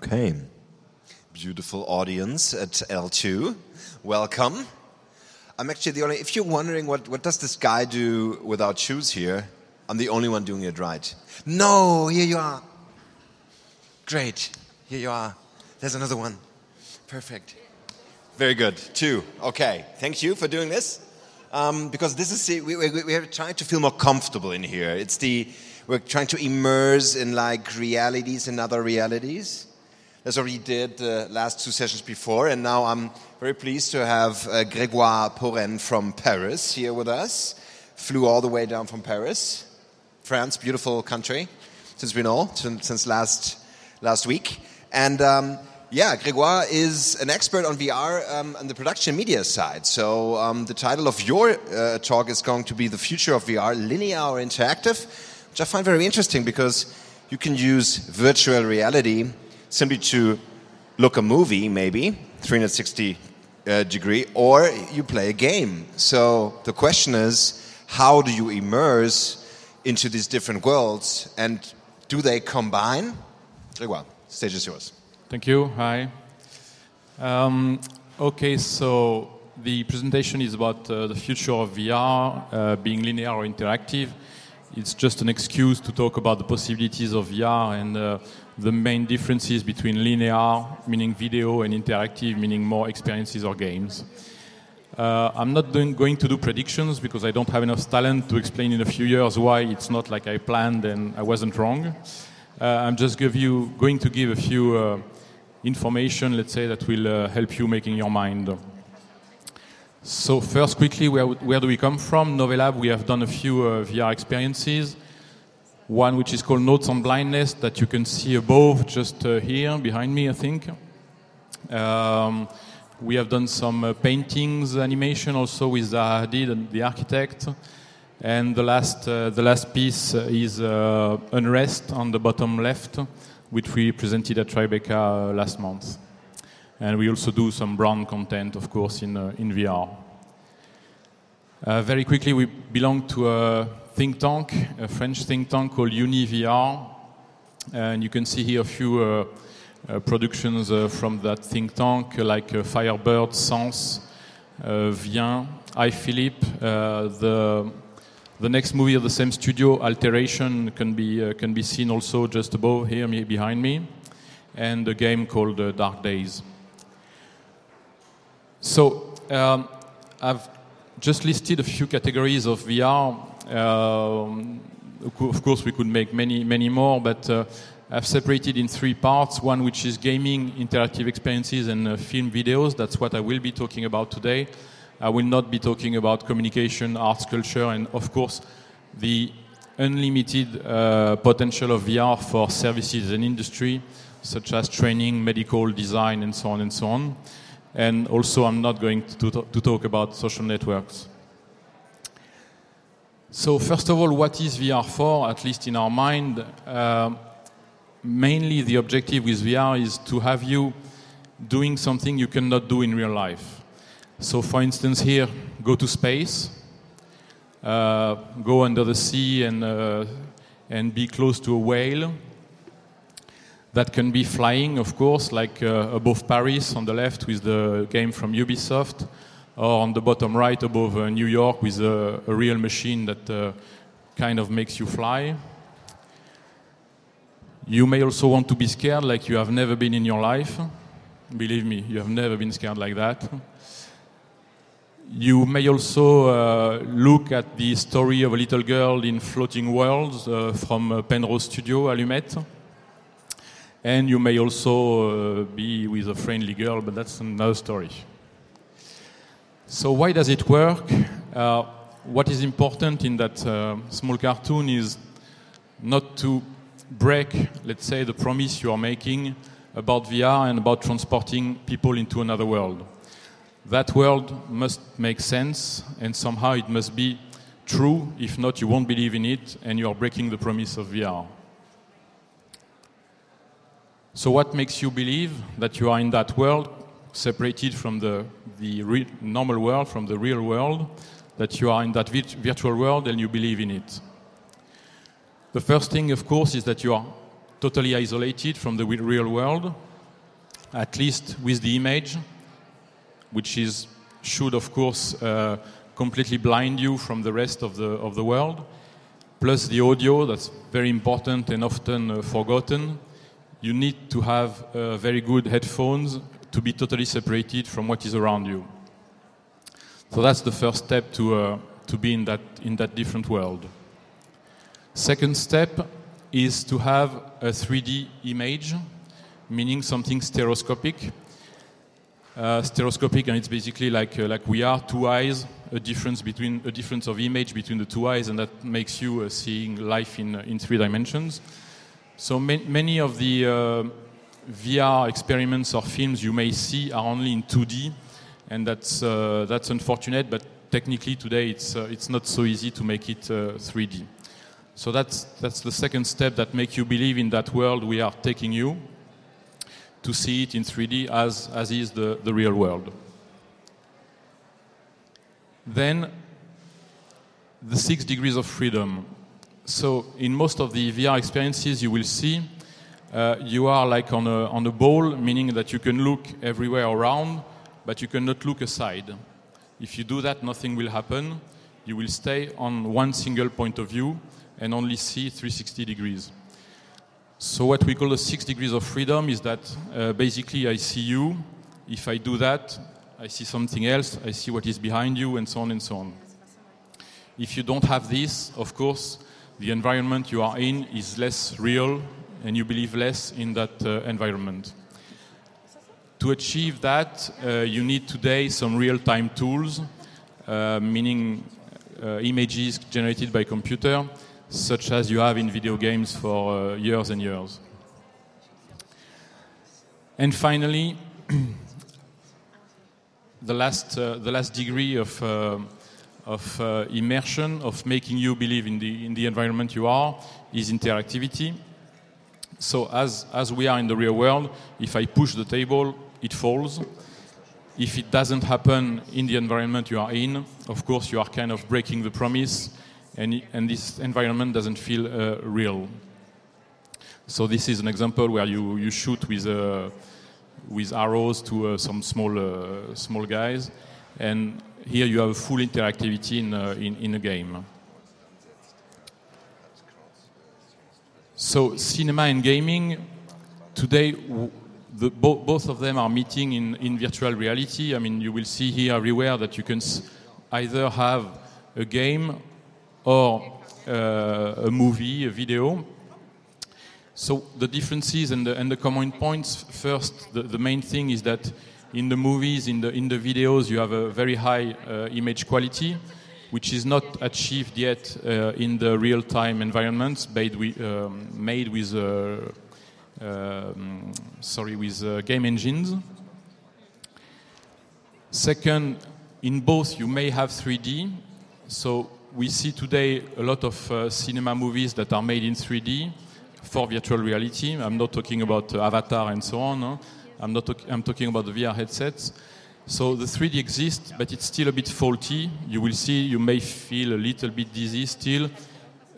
Okay. Beautiful audience at L2. Welcome. I'm actually the only, if you're wondering what, what does this guy do without shoes here, I'm the only one doing it right. No, here you are. Great. Here you are. There's another one. Perfect. Very good. Two. Okay. Thank you for doing this. Um, because this is, we, we, we are trying to feel more comfortable in here. It's the, we're trying to immerse in like realities and other realities. What we did the last two sessions before, and now I'm very pleased to have uh, Grégoire Parain from Paris here with us. Flew all the way down from Paris, France, beautiful country, since we know, since last, last week. And um, yeah, Grégoire is an expert on VR um, on the production media side. So um, the title of your uh, talk is going to be The Future of VR, Linear or Interactive, which I find very interesting because you can use virtual reality simply to look a movie, maybe 360 uh, degree, or you play a game. So the question is, how do you immerse into these different worlds, and do they combine? Well. Stage is yours. Thank you. Hi. Um, okay, so the presentation is about uh, the future of VR uh, being linear or interactive. It's just an excuse to talk about the possibilities of VR and uh, the main differences between linear, meaning video, and interactive, meaning more experiences or games. Uh, I'm not doing, going to do predictions because I don't have enough talent to explain in a few years why it's not like I planned and I wasn't wrong. Uh, I'm just you, going to give a few uh, information, let's say, that will uh, help you making your mind. So first, quickly, where, where do we come from? Novelab, we have done a few uh, VR experiences one which is called Notes on Blindness that you can see above, just uh, here behind me, I think. Um, we have done some uh, paintings, animation also with Zaha Hadid, the architect. And the last, uh, the last piece is uh, Unrest on the bottom left, which we presented at Tribeca uh, last month. And we also do some brown content, of course, in, uh, in VR. very quickly, we belong to a think tank, a French think tank called UniVR. And you can see here a few uh, uh, productions uh, from that think tank, like uh, Firebird, Sens, uh, Vient, I, Philip. Uh, the, the next movie of the same studio, Alteration, can be, can be seen also just above here, behind me. And a game called Dark Days. So, um, I've just listed a few categories of VR um, of course, we could make many, many more, but uh, I've separated in three parts. One which is gaming, interactive experiences, and uh, film videos. That's what I will be talking about today. I will not be talking about communication, arts, culture, and of course, the unlimited uh, potential of VR for services and industry, such as training, medical, design, and so on and so on. And also, I'm not going to, to talk about social networks. So, first of all, what is VR for, at least in our mind? Uh, mainly, the objective with VR is to have you doing something you cannot do in real life. So, for instance, here, go to space, uh, go under the sea and, uh, and be close to a whale. That can be flying, of course, like uh, above Paris on the left with the game from Ubisoft or on the bottom right above uh, New York with a, a real machine that uh, kind of makes you fly. You may also want to be scared like you have never been in your life. Believe me, you have never been scared like that. You may also uh, look at the story of a little girl in Floating Worlds uh, from uh, Penrose Studio, Allumette. And you may also uh, be with a friendly girl, but that's another story. So why does it work? Uh, what is important in that uh, small cartoon is not to break, let's say, the promise you are making about VR and about transporting people into another world. That world must make sense, and somehow it must be true. If not, you won't believe in it, and you are breaking the promise of VR. So, what makes you believe that you are in that world? separated from the, the normal world, from the real world, that you are in that virtual world and you believe in it. The first thing, of course, is that you are totally isolated from the real world, at least with the image, which is should of course uh, completely blind you from the rest of the of the world. Plus the audio, that's very important and often uh, forgotten. You need to have uh, very good headphones to be totally separated from what is around you. So that's the first step to, uh, to be in that, in that different world. Second step is to have a 3D image, meaning something stereoscopic. Uh, stereoscopic, and it's basically like uh, like we are two eyes, a difference between a difference of image between the two eyes, and that makes you uh, seeing life in uh, in three dimensions. So ma- many of the uh, VR experiments or films you may see are only in 2D, and that's uh, that's unfortunate. But technically today it's uh, it's not so easy to make it uh, 3D. So that's that's the second step that make you believe in that world we are taking you to see it in 3D as as is the, the real world. Then the six degrees of freedom. So in most of the VR experiences you will see uh, you are like on a, on a ball, meaning that you can look everywhere around, but you cannot look aside. If you do that, nothing will happen. You will stay on one single point of view and only see 360 degrees. So what we call the six degrees of freedom is that uh, basically I see you. If I do that, I see something else. I see what is behind you, and so on and so on. If you don't have this, of course, the environment you are in is less real, and you believe less in that uh, environment. To achieve that, uh, you need today some real-time tools, uh, meaning uh, images generated by computer, such as you have in video games for uh, years and years. And finally, the last, uh, the last degree of, of uh, immersion, of making you believe in the, in the environment you are, is interactivity. So as, as we are in the real world, if I push the table, it falls. If it doesn't happen in the environment you are in, of course you are kind of breaking the promise and, and this environment doesn't feel uh, real. So this is an example where you, you shoot with, uh, with arrows to uh, some small, uh, small guys and here you have full interactivity in, uh, in, in a game. So cinema and gaming today, the, bo- both of them are meeting in, in virtual reality. I mean, you will see here everywhere that you can either have a game or uh, a movie, a video. So the differences and the, and the common points. First, the, the main thing is that in the movies, in the in the videos, you have a very high uh, image quality, which is not achieved yet uh, in the real-time environments made with, um, made with uh, um, sorry with uh, game engines. Second, in both you may have 3D. So we see today a lot of uh, cinema movies that are made in 3D for virtual reality. I'm not talking about Avatar and so on. I'm not. Talk- I'm talking about the VR headsets. So the 3D exists, but it's still a bit faulty. You will see. You may feel a little bit dizzy still,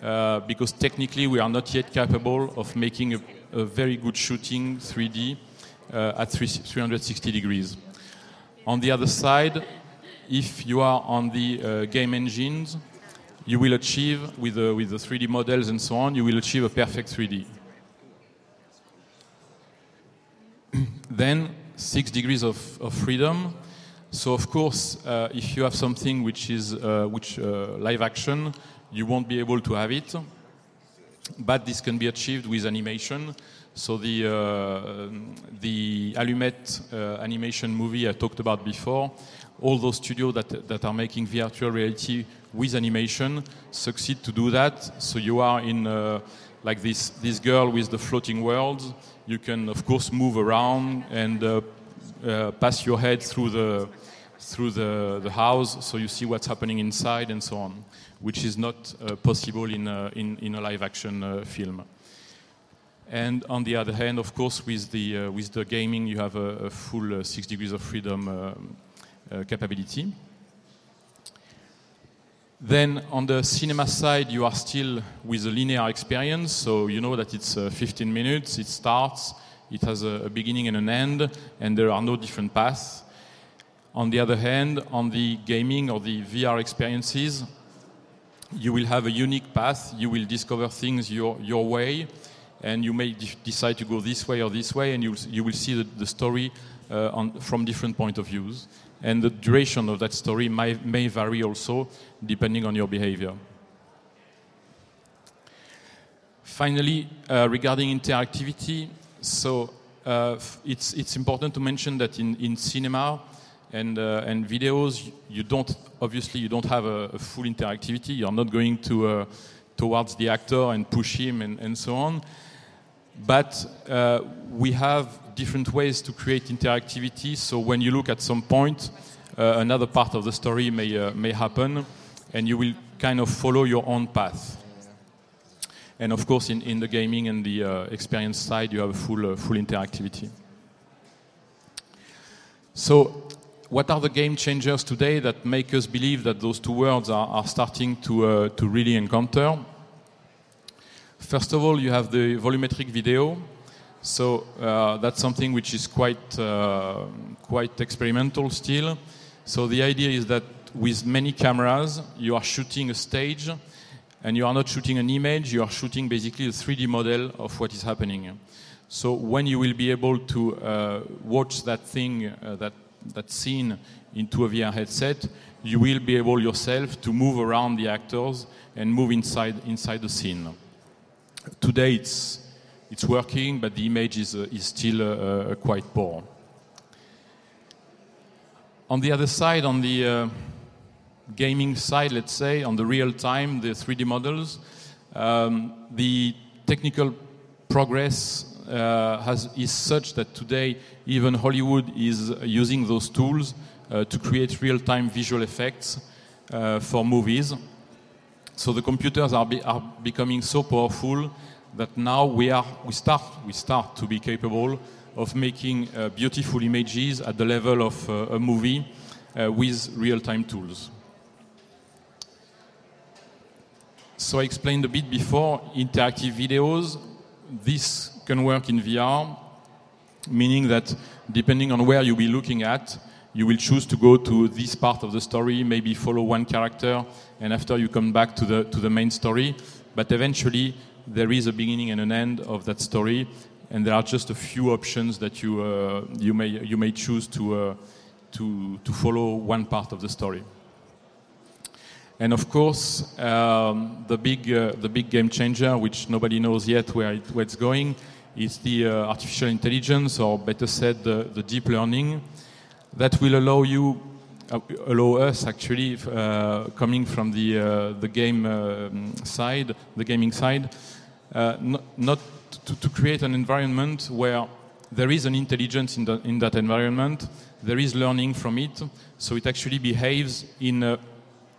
uh, because technically we are not yet capable of making a, a very good shooting 3D uh, at three, 360 degrees. On the other side, if you are on the uh, game engines, you will achieve with the, with the 3D models and so on, you will achieve a perfect 3D. Then six degrees of, of freedom. So of course, uh, if you have something which is uh, which uh, live action, you won't be able to have it. But this can be achieved with animation. So the uh, the Allumette uh, animation movie I talked about before, all those studios that that are making virtual reality with animation succeed to do that. So you are in uh, like this this girl with the floating worlds. You can of course move around and uh, uh, pass your head through the through the, the house, so you see what's happening inside and so on, which is not uh, possible in a, in, in a live action uh, film. And on the other hand, of course, with the uh, with the gaming, you have a, a full uh, six degrees of freedom um, uh, capability. Then on the cinema side, you are still with a linear experience, so you know that it's uh, 15 minutes, it starts, it has a, a, beginning and an end, and there are no different paths. On the other hand, on the gaming or the VR experiences, you will have a unique path, you will discover things your, your way, and you may de- decide to go this way or this way, and you, you will see the, the story on, from different point of views and the duration of that story may, may vary also depending on your behavior. Finally, uh, regarding interactivity, so uh, it's, it's important to mention that in, in cinema and, uh, and videos, you don't, obviously, you don't have a, a full interactivity. You're not going to, uh, towards the actor and push him and, and so on. But uh, we have different ways to create interactivity. So when you look at some point, uh, another part of the story may, uh, may happen, and you will kind of follow your own path. And of course, in, in the gaming and the uh, experience side, you have full, uh, full interactivity. So, what are the game changers today that make us believe that those two worlds are, are starting to, uh, to really encounter? First of all, you have the volumetric video. So uh, that's something which is quite, uh, quite experimental still. So the idea is that with many cameras, you are shooting a stage and you are not shooting an image, you are shooting basically a 3D model of what is happening. So when you will be able to uh, watch that thing, uh, that, that scene into a VR headset, you will be able yourself to move around the actors and move inside, inside the scene. Today it's, it's working, but the image is, uh, is still uh, uh, quite poor. On the other side, on the gaming side, let's say, on the real time, the 3D models, um, the technical progress uh, has, is such that today even Hollywood is using those tools uh, to create real time visual effects uh, for movies. So the computers are, be, are becoming so powerful that now we, are, we, start, we start to be capable of making uh, beautiful images at the level of uh, a movie uh, with real-time tools. So I explained a bit before, interactive videos, this can work in VR, meaning that depending on where you'll be looking at, you will choose to go to this part of the story, maybe follow one character, and after you come back to the, to the main story. But eventually, there is a beginning and an end of that story, and there are just a few options that you, uh, you, may, you may choose to, uh, to, to follow one part of the story. And of course, um, the, big, uh, the big game changer, which nobody knows yet where, it, where it's going, is the uh, artificial intelligence, or better said, the, the deep learning that will allow you, allow us actually, uh, coming from the uh, the game um, side, the gaming side, uh, not, not to, to, create an environment where there is an intelligence in, the, in that environment, there is learning from it, so it actually behaves in a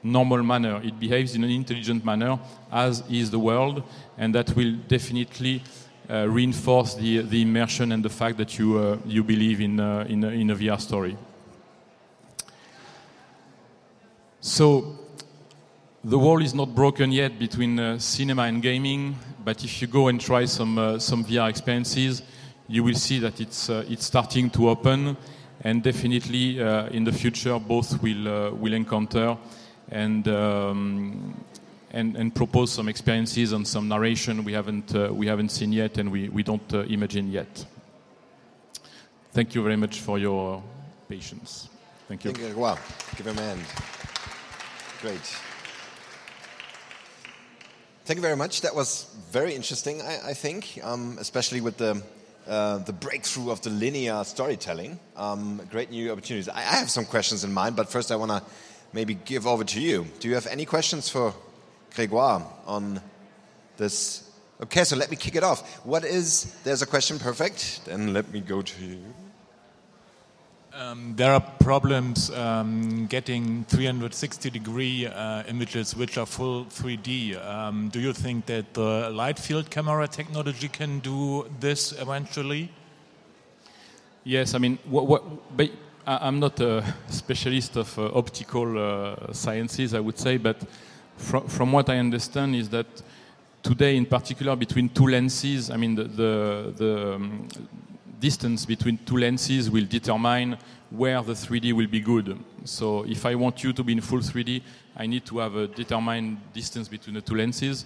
normal manner. It behaves in an intelligent manner, as is the world, and that will definitely uh, reinforce the, the immersion and the fact that you, uh, you believe in, uh, in, in a VR story. So, the wall is not broken yet between uh, cinema and gaming, but if you go and try some, uh, some VR experiences, you will see that it's, uh, it's starting to open, and definitely in the future, both will, will encounter and um, and, and propose some experiences and some narration we haven't, uh, we haven't seen yet and we, we don't uh, imagine yet. Thank you very much for your patience. Thank you. Thank you. Wow. Give him a hand. Great. Thank you very much. That was very interesting, I, I think, um, especially with the, uh, the breakthrough of the linear storytelling. Um, great new opportunities. I, I have some questions in mind, but first I want to maybe give over to you. Do you have any questions for Grégoire on this. Okay, so let me kick it off. What is, there's a question, perfect. Then let me go to you. Um, there are problems um, getting 360 degree uh, images which are full 3D. Um, do you think that the light field camera technology can do this eventually? Yes, I mean, what, what, I- I'm not a specialist of uh, optical uh, sciences, I would say, but from, from what I understand is that today, in particular, between two lenses, I mean, the, the, the um, distance between two lenses will determine where the 3D will be good. So if I want you to be in full 3D, I need to have a determined distance between the two lenses,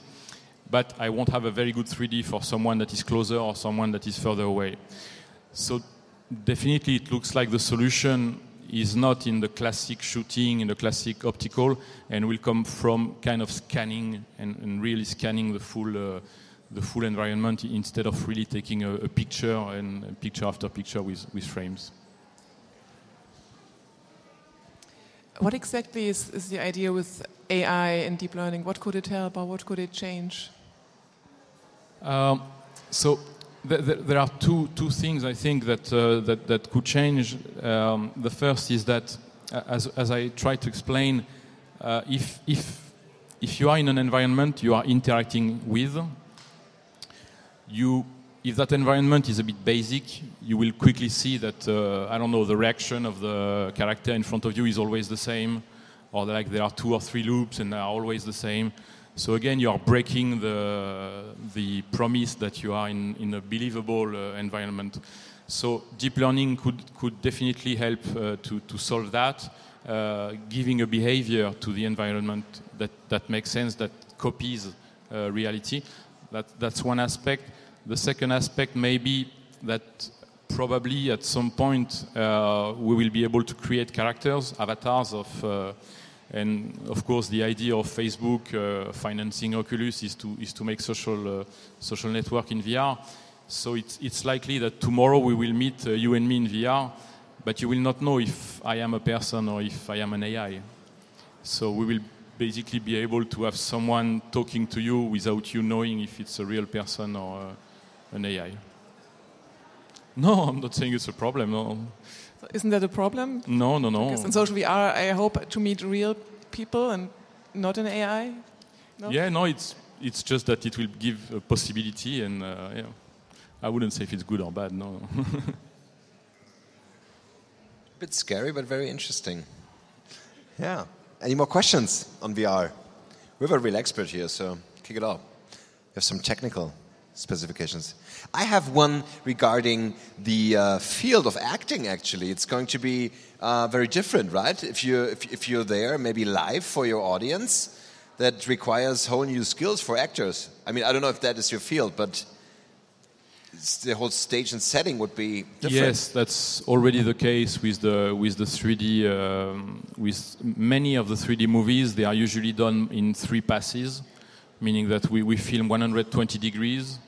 but I won't have a very good 3D for someone that is closer or someone that is further away. So definitely it looks like the solution is not in the classic shooting, in the classic optical, and will come from kind of scanning and, and really scanning the full, uh, the full environment instead of really taking a, a picture and picture after picture with, with frames. What exactly is, is the idea with AI and deep learning? What could it help or what could it change? Um, so th- th- there are two, two things I think that, uh, that, that could change. Um, the first is that, uh, as, as I tried to explain, uh, if, if, if you are in an environment you are interacting with, you, if that environment is a bit basic, you will quickly see that, uh, I don't know, the reaction of the character in front of you is always the same, or like there are two or three loops and they are always the same. So again, you are breaking the, the promise that you are in, in a believable uh, environment. So deep learning could, could definitely help uh, to, to solve that, uh, giving a behavior to the environment that, that makes sense, that copies uh, reality. That, that's one aspect. The second aspect may be that probably at some point uh, we will be able to create characters, avatars of uh, and of course, the idea of Facebook uh, financing Oculus is to, is to make social, uh, social network in VR. So it's, it's likely that tomorrow we will meet uh, you and me in VR, but you will not know if I am a person or if I am an AI. So we will basically be able to have someone talking to you without you knowing if it's a real person or uh, an AI. No, I'm not saying it's a problem. No, So isn't that a problem? no, no, no. Because in social VR, I hope to meet real people and not an AI. No? Yeah, no, it's it's just that it will give a possibility, and uh, yeah, I wouldn't say if it's good or bad. No, a bit scary, but very interesting. Yeah. Any more questions on VR? We have a real expert here, so kick it off. You have some technical specifications. I have one regarding the uh, field of acting. Actually, it's going to be uh, very different, right? If you if, if you're there, maybe live for your audience, that requires whole new skills for actors. I mean, I don't know if that is your field, but the whole stage and setting would be different. yes, that's already the case with the with the 3D. Um, with many of the 3D movies, they are usually done in three passes, meaning that we, we film 120 degrees,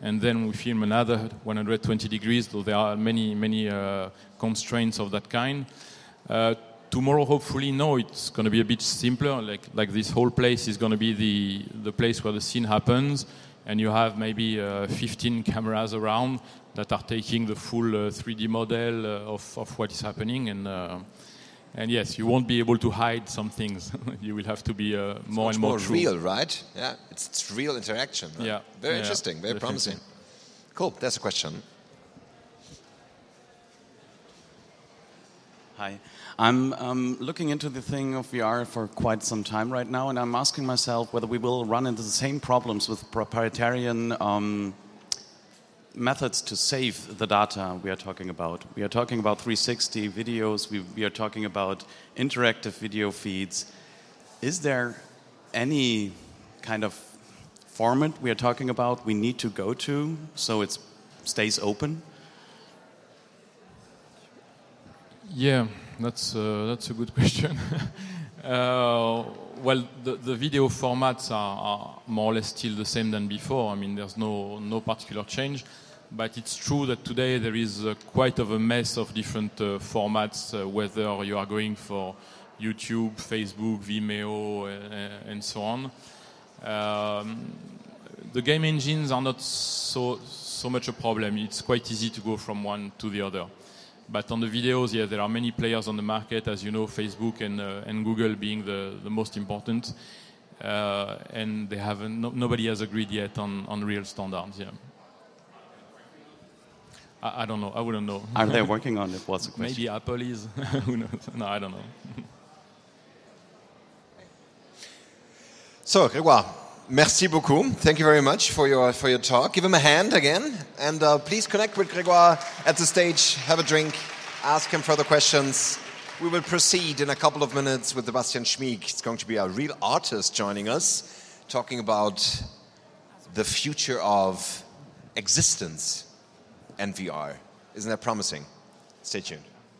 and then we film another 120 degrees. Though there are many many uh, constraints of that kind. Uh, tomorrow, hopefully, no, it's going to be a bit simpler. Like like this whole place is going to be the the place where the scene happens, and you have maybe uh, 15 cameras around that are taking the full uh, 3D model uh, of of what is happening, and uh, and yes, you won't be able to hide some things. you will have to be uh, more and more, more true. real, right? Yeah, it's, it's real interaction. right? Yeah. very Yeah, interesting, very definitely. promising. Cool. That's a question. Hi. I'm um, looking into the thing of VR for quite some time right now, and I'm asking myself whether we will run into the same problems with proprietarian um, methods to save the data we are talking about. We are talking about 360 videos, we, we are talking about interactive video feeds. Is there any kind of format we are talking about we need to go to so it stays open? Yeah, that's uh, that's a good question. uh, well, the, the video formats are, are more or less still the same than before. I mean, there's no no particular change, but it's true that today there is uh, quite of a mess of different uh, formats. Whether you are going for YouTube, Facebook, Vimeo, and so on. Um, the game engines are not so so much a problem. It's quite easy to go from one to the other. But on the videos, yeah, there are many players on the market, as you know, Facebook and, uh, and Google being the, the most important. Uh, and they haven't, no, nobody has agreed yet on, on real standards. Yeah. I, I don't know. I wouldn't know. Are they working on it? What's the question? Maybe Apple is. Who knows? No, I don't know. So, Grégoire, merci beaucoup. Thank you very much for your, for your talk. Give him a hand again. And uh, please connect with Grégoire at the stage, have a drink, ask him further questions. We will proceed in a couple of minutes with Sebastian Schmieg. It's going to be a real artist joining us, talking about the future of existence and VR. Isn't that promising? Stay tuned.